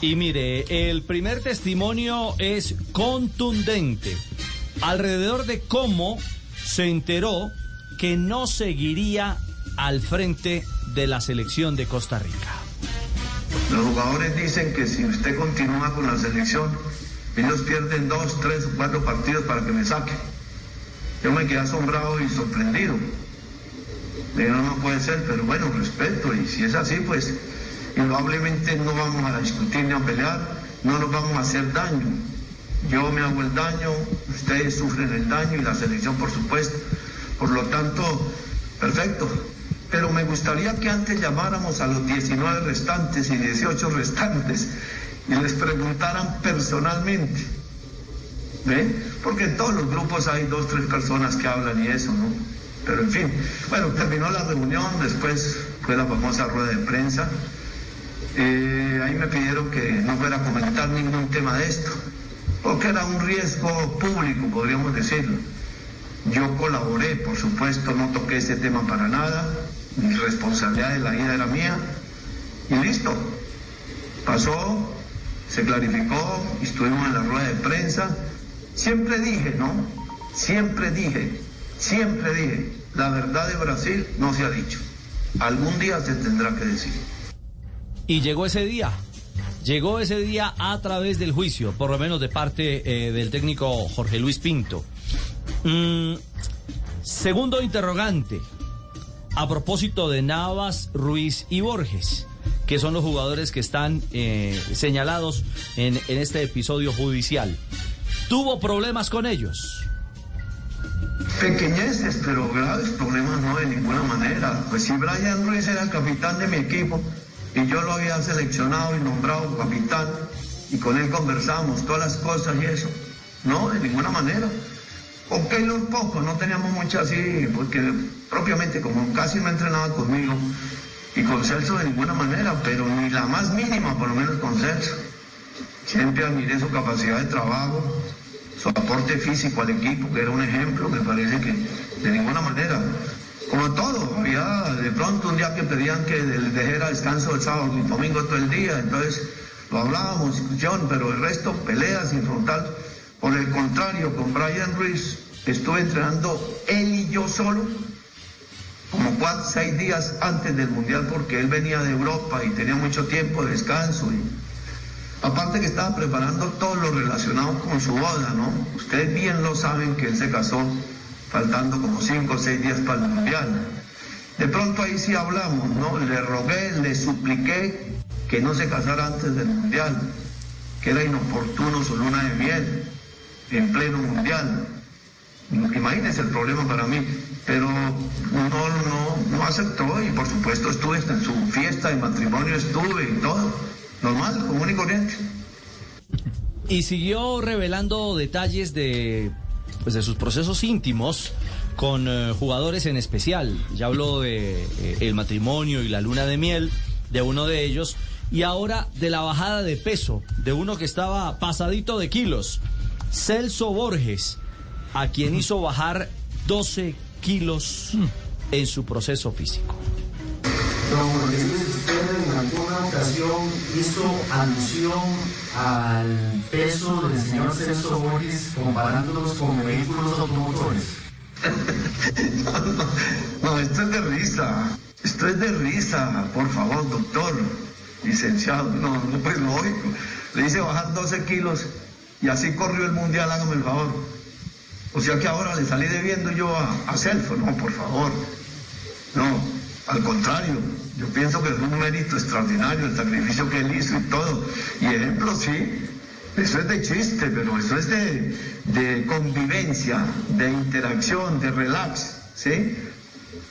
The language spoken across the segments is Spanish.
Y mire, el primer testimonio es contundente alrededor de cómo se enteró que no seguiría al frente de la selección de Costa Rica. Los jugadores dicen que si usted continúa con la selección, ellos pierden dos, tres cuatro partidos para que me saque. Yo me quedé asombrado y sorprendido. No, no puede ser, pero bueno, respeto. Y si es así, pues indudablemente no vamos a discutir ni a pelear, no nos vamos a hacer daño. Yo me hago el daño, ustedes sufren el daño y la selección, por supuesto. Por lo tanto, perfecto. Pero me gustaría que antes llamáramos a los 19 restantes y 18 restantes y les preguntaran personalmente. ¿Ve? Porque en todos los grupos hay dos, tres personas que hablan y eso, ¿no? Pero en fin, bueno, terminó la reunión, después fue la famosa rueda de prensa. Eh, ahí me pidieron que no fuera a comentar ningún tema de esto, porque era un riesgo público, podríamos decirlo. Yo colaboré, por supuesto, no toqué ese tema para nada, mi responsabilidad de la ida era mía, y listo. Pasó, se clarificó, estuvimos en la rueda de prensa. Siempre dije, ¿no? Siempre dije, siempre dije, la verdad de Brasil no se ha dicho. Algún día se tendrá que decir. Y llegó ese día. Llegó ese día a través del juicio, por lo menos de parte eh, del técnico Jorge Luis Pinto. Mm, segundo interrogante, a propósito de Navas, Ruiz y Borges, que son los jugadores que están eh, señalados en, en este episodio judicial. ¿Tuvo problemas con ellos? Pequeñeces, pero graves problemas no de ninguna manera. Pues si Brian Ruiz era el capitán de mi equipo y yo lo había seleccionado y nombrado capitán y con él conversamos todas las cosas y eso, no, de ninguna manera. Con Keylor poco, no teníamos mucho así, porque propiamente como casi no entrenaba conmigo y con Celso de ninguna manera, pero ni la más mínima, por lo menos con Celso. Siempre admiré su capacidad de trabajo, su aporte físico al equipo, que era un ejemplo, me parece que de ninguna manera. Como todo, había de pronto un día que pedían que dejara descanso el sábado y domingo todo el día, entonces lo hablábamos, discusión, pero el resto, peleas sin frontal. Por el contrario, con Brian Ruiz estuve entrenando él y yo solo, como cuatro, seis días antes del Mundial, porque él venía de Europa y tenía mucho tiempo de descanso. Y, aparte que estaba preparando todo lo relacionado con su boda, ¿no? Ustedes bien lo saben que él se casó faltando como cinco o seis días para el Mundial. De pronto ahí sí hablamos, ¿no? Le rogué, le supliqué que no se casara antes del Mundial, que era inoportuno su luna de miel en pleno Mundial. Imagínense el problema para mí, pero no, no, no aceptó y por supuesto estuve en su fiesta de matrimonio, estuve y todo, normal, común y corriente. Y siguió revelando detalles de, pues, de sus procesos íntimos con eh, jugadores en especial. Ya habló de eh, el matrimonio y la luna de miel de uno de ellos y ahora de la bajada de peso de uno que estaba pasadito de kilos, Celso Borges, a quien hizo bajar 12 kilos en su proceso físico. Hizo alusión al peso del señor Celso Borges comparándolos con vehículos automotores. no, no, no, esto es de risa. Esto es de risa, por favor, doctor, licenciado. No, no, pues lógico. Le hice bajar 12 kilos y así corrió el mundial, hágame el favor. O sea que ahora le salí debiendo yo a, a Celso. No, por favor. No, al contrario. Yo pienso que es un mérito extraordinario el sacrificio que él hizo y todo. Y ejemplo, sí, eso es de chiste, pero eso es de, convivencia, de interacción, de relax, ¿sí?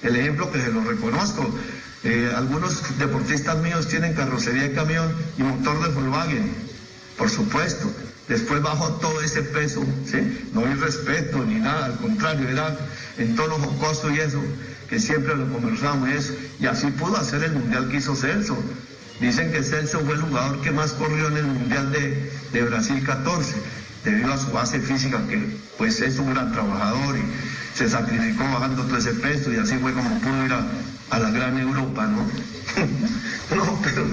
El ejemplo que se lo reconozco. Eh, algunos deportistas míos tienen carrocería de camión y motor de Volkswagen, por supuesto. Después bajó todo ese peso, ¿sí? No hay respeto ni nada, al contrario, era en tono jocoso y eso, que siempre lo conversamos y eso. Y así pudo hacer el mundial que hizo Celso. Dicen que Celso fue el jugador que más corrió en el mundial de, de Brasil 14, debido a su base física, que pues es un gran trabajador y se sacrificó bajando todo ese peso y así fue como pudo ir a, a la gran Europa, ¿no? no, pero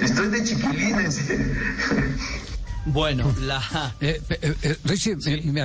estoy de chiquilines. Bueno, la... Eh, eh, eh, Richie, me-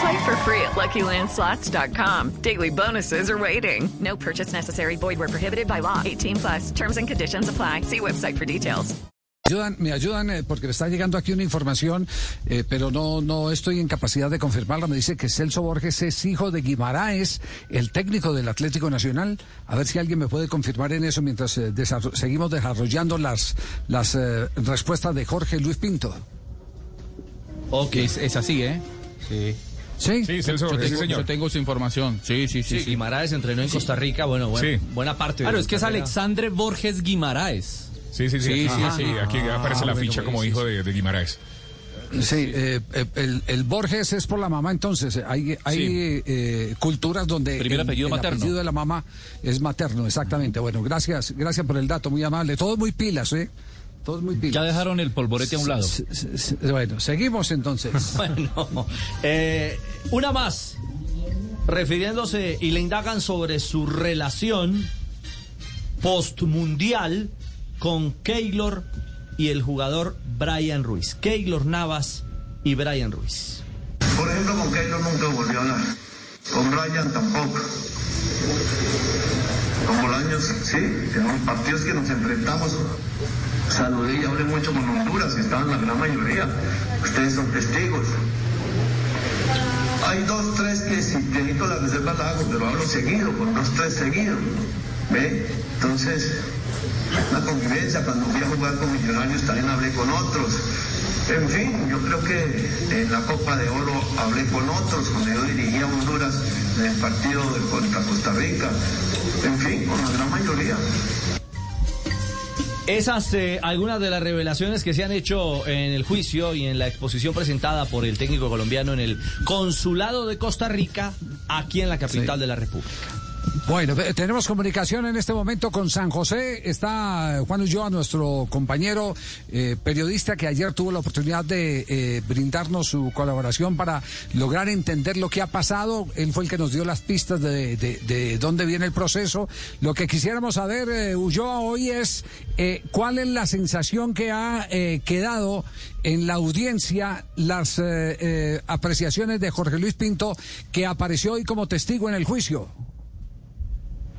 Play for free at LuckyLandSlots.com. Daily bonuses are waiting. No purchase necessary. Void where prohibited by law. 18 plus. Terms and conditions apply. See website for details. ayudan, me ayudan eh, porque me está llegando aquí una información, eh, pero no, no estoy en capacidad de confirmarla. Me dice que Celso Borges es hijo de Guimaraes, el técnico del Atlético Nacional. A ver si alguien me puede confirmar en eso mientras eh, desarro- seguimos desarrollando las, las eh, respuestas de Jorge Luis Pinto. Ok. Es, es así, ¿eh? Sí. ¿Sí? Sí, Celso Yo sí, tengo, señor. yo tengo su información. Sí, sí, sí. Sí, sí. Guimaraes entrenó en Costa Rica, bueno, buen- Sí. buena parte. Claro, la es que es. Alexandre Borges Guimaraes. Sí, sí, sí. Sí, aquí, aquí aparece la bueno, ficha como sí, hijo de, de Guimaraes. Sí, eh, eh, el, el Borges es por la mamá, entonces hay, hay Sí. eh, culturas donde Primer el, apellido el materno. apellido de la mamá es materno, exactamente. Bueno, gracias, gracias por el dato, muy amable. Todos muy pilas, ¿eh? Todos muy pilas. Ya dejaron el polvorete a un lado. S- Bueno, seguimos entonces. Bueno, eh, una más. Refiriéndose y le indagan sobre su relación postmundial con Keylor y el jugador Brian Ruiz. Keylor Navas y Brian Ruiz. Por ejemplo, con Keylor nunca volvió a hablar. Con Brian tampoco. Como los años, sí, en los partidos que nos enfrentamos, saludé y hablé mucho con Honduras, que estaban la gran mayoría. Ustedes son testigos. Hay dos, tres que si necesito la reserva la hago, pero hablo seguido, con dos, tres seguidos. ¿Ve? Entonces, la convivencia, cuando fui a jugar con Millonarios también hablé con otros. En fin, yo creo que en la Copa de Oro hablé con otros, cuando yo dirigía Honduras en el partido contra Costa Rica. En fin, con la gran mayoría. Esas, eh, algunas de las revelaciones que se han hecho en el juicio y en la exposición presentada por el técnico colombiano en el consulado de Costa Rica, aquí en la capital Sí. de la República. Bueno, tenemos comunicación en este momento con San José. Está eh, Juan Ulloa, nuestro compañero eh, periodista que ayer tuvo la oportunidad de eh, brindarnos su colaboración para lograr entender lo que ha pasado. Él fue el que nos dio las pistas de, de- de dónde viene el proceso. Lo que quisiéramos saber, eh, Ulloa, hoy es eh, cuál es la sensación que ha quedado en la audiencia las apreciaciones de Jorge Luis Pinto, que apareció hoy como testigo en el juicio.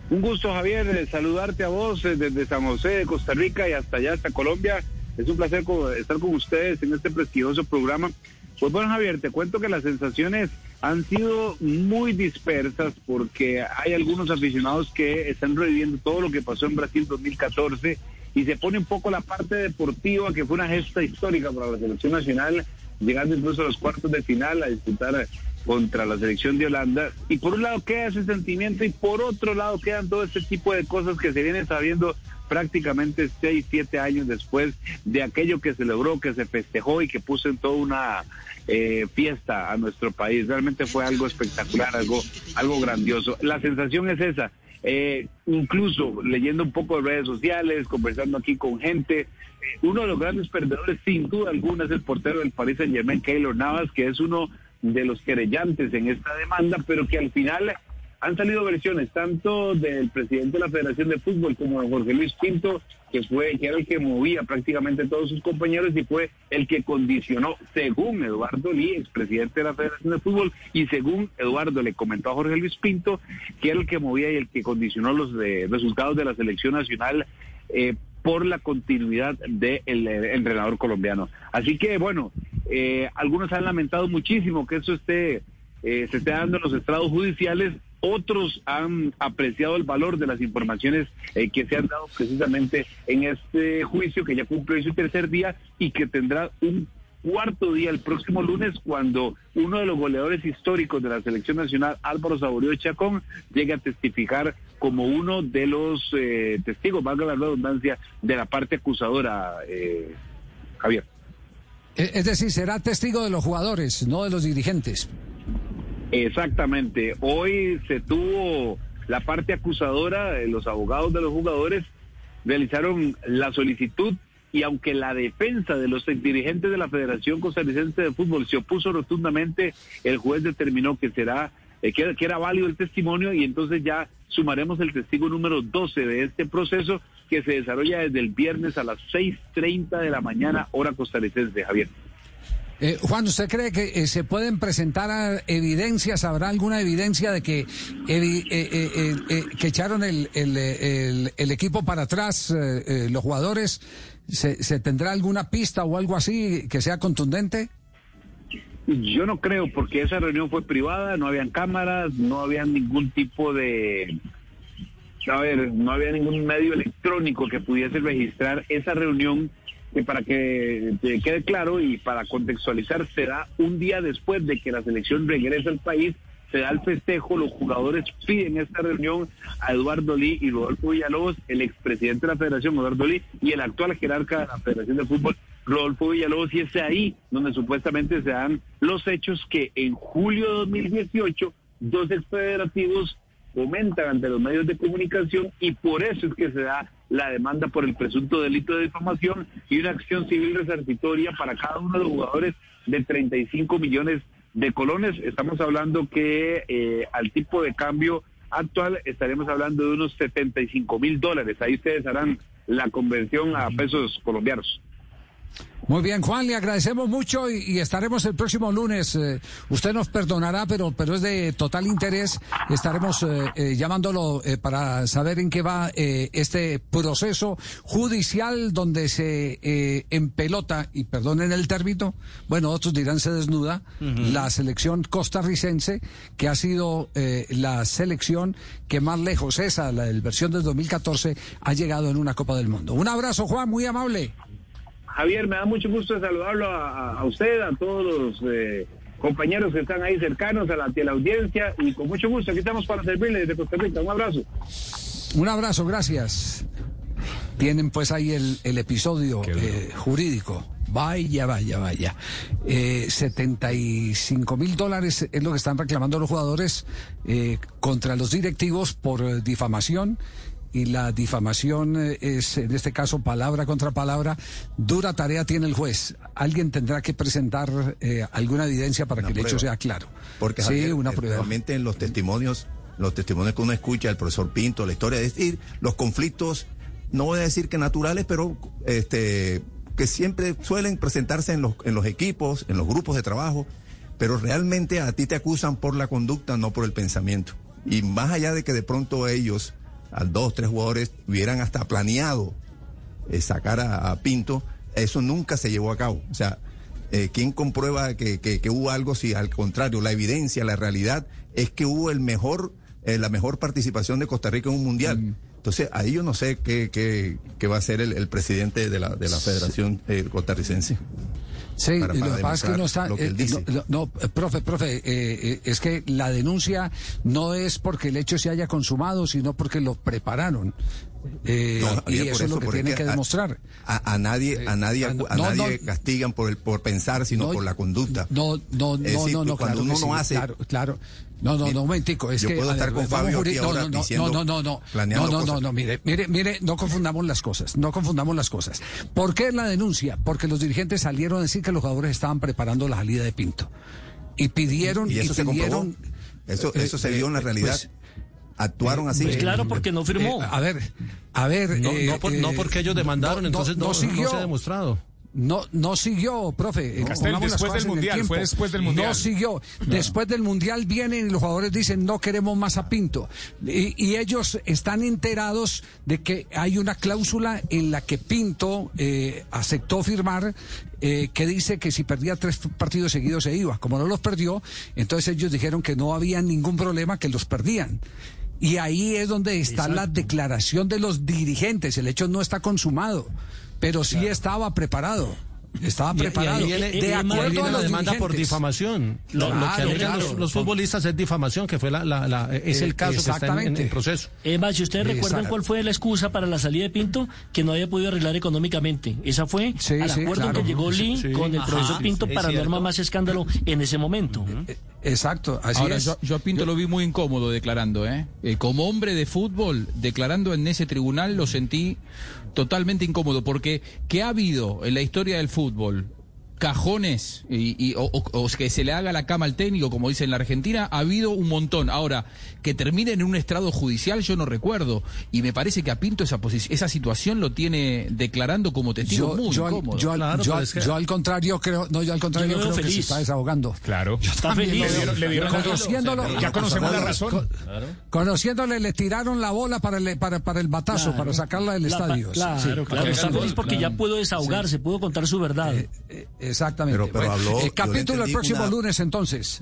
Un gusto, Javier, eh, saludarte a vos eh, desde San José de Costa Rica y hasta allá, hasta Colombia. Es un placer estar con ustedes en este prestigioso programa. Pues bueno, Javier, te cuento que las sensaciones han sido muy dispersas porque hay algunos aficionados que están reviviendo todo lo que pasó en Brasil 2014 y se pone un poco la parte deportiva, que fue una gesta histórica para la selección nacional, llegando incluso a los cuartos de final a disputar contra la selección de Holanda. Y por un lado queda ese sentimiento y por otro lado quedan todo este tipo de cosas que se vienen sabiendo prácticamente seis, siete años después de aquello que se logró, que se festejó y que puso en toda una eh, fiesta a nuestro país. Realmente fue algo espectacular, algo, algo grandioso. La sensación es esa. Eh, incluso leyendo un poco de redes sociales, conversando aquí con gente, uno de los grandes perdedores sin duda alguna es el portero del Paris Saint Germain, Keylor Navas, que es uno de los querellantes en esta demanda, pero que al final han salido versiones tanto del presidente de la Federación de Fútbol como de Jorge Luis Pinto, que fue que era el que movía prácticamente todos sus compañeros y fue el que condicionó, según Eduardo Lee, expresidente de la Federación de Fútbol, y según Eduardo le comentó a Jorge Luis Pinto, que era el que movía y el que condicionó los eh, resultados de la selección nacional eh, por la continuidad del eh, entrenador colombiano. Así que bueno, eh, algunos han lamentado muchísimo que eso esté eh, se esté dando en los estrados judiciales. Otros han apreciado el valor de las informaciones eh, que se han dado precisamente en este juicio que ya cumplió su tercer día y que tendrá un cuarto día el próximo lunes cuando uno de los goleadores históricos de la selección nacional, Álvaro Saborío Chacón, llegue a testificar como uno de los eh, testigos, valga la redundancia, de la parte acusadora, eh, Javier. E- Es decir, será testigo de los jugadores, no de los dirigentes. Exactamente. Hoy se tuvo la parte acusadora, eh, los abogados de los jugadores realizaron la solicitud y aunque la defensa de los dirigentes de la Federación Costarricense de Fútbol se opuso rotundamente, el juez determinó que será eh, que era válido el testimonio y entonces ya sumaremos el testigo número 12 de este proceso que se desarrolla desde el viernes a las 6.30 de la mañana, hora costarricense, Javier. Eh, Juan, ¿usted cree que eh, se pueden presentar ah, evidencias? ¿Habrá alguna evidencia de que, echaron el, equipo para atrás eh, los jugadores? ¿Se, se tendrá alguna pista o algo así que sea contundente? Yo no creo, porque esa reunión fue privada, no habían cámaras, no había ningún tipo de... A ver, no había ningún medio electrónico que pudiese registrar esa reunión que para que quede claro y para contextualizar será un día después de que la selección regrese al país, se da el festejo, los jugadores piden esta reunión a Eduardo Lee y Rodolfo Villalobos, el expresidente de la federación, Eduardo Lee, y el actual jerarca de la Federación de Fútbol, Rodolfo Villalobos, y es ahí donde supuestamente se dan los hechos que en julio de 2018 dos exfederativos comentan ante los medios de comunicación y por eso es que se da la demanda por el presunto delito de difamación y una acción civil resarcitoria para cada uno de los jugadores de 35 millones de colones. Estamos hablando que eh, al tipo de cambio actual estaremos hablando de unos 75 mil dólares. Ahí ustedes harán la conversión a pesos colombianos. Muy bien, Juan, le agradecemos mucho y, y estaremos el próximo lunes. Eh, usted nos perdonará, pero, pero es de total interés. Estaremos eh, eh, llamándolo eh, para saber en qué va eh, este proceso judicial donde se eh, empelota, y perdonen el término, bueno, otros dirán se desnuda, la selección costarricense, que ha sido la selección que más lejos, esa, la del versión del 2014, ha llegado en una Copa del Mundo. Un abrazo, Juan, muy amable. Javier, me da mucho gusto saludarlo a, a usted, a todos los eh, compañeros que están ahí cercanos, a la, a la audiencia, y con mucho gusto, aquí estamos para servirle desde Costa Rica. Un abrazo. Un abrazo, gracias. Tienen pues ahí el, el episodio eh, jurídico. Vaya, vaya, vaya. Eh, 75 mil dólares es lo que están reclamando los jugadores eh, contra los directivos por eh, difamación. Y la difamación eh, es, en este caso, palabra contra palabra. Dura tarea tiene el juez. Alguien tendrá que presentar eh, alguna evidencia para Una que el hecho sea claro. Porque sí, Javier, una eh, prueba. realmente en los testimonios, los testimonios que uno escucha, el profesor Pinto, la historia, es decir, los conflictos, no voy a decir que naturales, pero este que siempre suelen presentarse en los, en los equipos, en los grupos de trabajo, pero realmente a ti te acusan por la conducta, no por el pensamiento. Y más allá de que de pronto ellos, a dos, tres jugadores, hubieran hasta planeado eh, sacar a, a Pinto, eso nunca se llevó a cabo. O sea, eh, ¿quién comprueba que, que- que hubo algo si al contrario, la evidencia, la realidad es que hubo el mejor, eh, la mejor participación de Costa Rica en un mundial? Entonces, ahí yo no sé qué, qué, qué va a hacer el, el presidente de la, de la Federación eh, Costarricense. Sí, para- lo que pasa es que no está. eh, dice. no, no, eh, profe, profe, eh, eh, es que la denuncia no es porque el hecho se haya consumado, sino porque lo prepararon. Eh, No, y eso es lo que tienen es que a- demostrar. A, a nadie, a nadie, ah, no, a no, nadie no. castigan por el, por pensar, sino No, por la conducta. No, no, Es no, decir, no, no, cuando claro uno no sí, hace- Claro, claro. No, no, no, momentico. Es Yo que, puedo estar ver, con Fabio aquí no, ahora no, no, diciendo- no, no, no, no, no, no, cosas. no, mire, mire, mire, no confundamos las cosas, no confundamos las cosas. ¿Por qué la denuncia? Porque los dirigentes salieron a decir que los jugadores estaban preparando la salida de Pinto. Y pidieron, Y eso se pidieron, comprobó. Eso, eh, eso se eh, vio en la eh, realidad. pues, Actuaron así. Pues claro, porque no firmó. Eh, a ver, a ver. No, eh, no por- no eh, porque ellos demandaron, entonces no- no siguió, se ha demostrado. No, no siguió, profe. Eh, Castel, después del Mundial, tiempo. fue después del Mundial. No siguió. Después del Mundial vienen y los jugadores dicen no queremos más a Pinto. Y, y ellos están enterados de que hay una cláusula en la que Pinto eh, aceptó firmar eh, que dice que si perdía tres partidos seguidos se iba. Como no los perdió, entonces ellos dijeron que no había ningún problema, que los perdían. Y ahí es donde está la declaración de los dirigentes. El hecho no está consumado, pero sí estaba preparado. Estaba Y- y preparado. viene- de y ahí acuerdo a la demanda por difamación. Lo, lo que alegan claro. los, los futbolistas es difamación, que fue la, la- la- es Eh, el caso que está en- en, exactamente. el proceso. Emma, si ustedes recuerdan Exacto. cuál fue la excusa para la salida de Pinto, que no había podido arreglar económicamente. Esa fue Sí, al sí, acuerdo claro. que llegó Lee Sí. con el Ajá, profesor sí, Pinto para no armar más escándalo en ese momento. Exacto, así Ahora, es. Yo, yo a Pinto lo vi muy incómodo declarando, ¿eh? Eh, Como hombre de fútbol, declarando en ese tribunal, lo sentí totalmente incómodo, porque ¿qué ha habido en la historia del fútbol? Cajones y, y- o, o- o que se le haga la cama al técnico, como dice en la Argentina, ha habido un montón. Ahora, que termine en un estrado judicial, yo no recuerdo. Y me parece que a Pinto esa, esa situación lo tiene declarando como testigo Yo, muy yo yo Claro, yo al- es que- yo al contrario creo, no, yo al contrario Yo creo que se feliz. está desahogando. Claro. Está feliz. Le le Conociéndolo- ya conocemos la razón. Con- Conociéndole, le tiraron la bola para el, para, para el batazo, Claro. para sacarla del La- estadio. Claro, Sí. claro. Está feliz porque ya pudo desahogarse, pudo contar su verdad. Eh, Exactamente. Pero- pero habló- el yo le capítulo el próximo una- lunes entonces.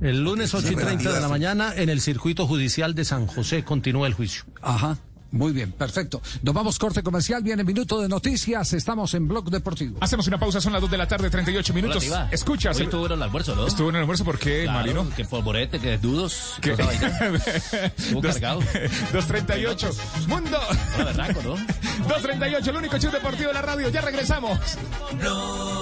El lunes 8 y 30 de la mañana en el circuito judicial de San José continúa el juicio. Ajá. Muy bien, perfecto. Nos vamos corte comercial, viene minuto de noticias, estamos en Blog Deportivo. Hacemos una pausa, son las 2 de la tarde, 38 minutos. Hola, Tiva. Escucha. Hoy estuvo en el almuerzo, ¿no? Estuvo en el almuerzo, ¿por qué, Claro, Marino? Que polvorete, que dudos. ¿Qué? cosa vaina. Estuvo Dos- cargado. 238. Mundo. Hola, berraco, ¿no? 238, el único show deportivo de la radio. Ya regresamos. Blog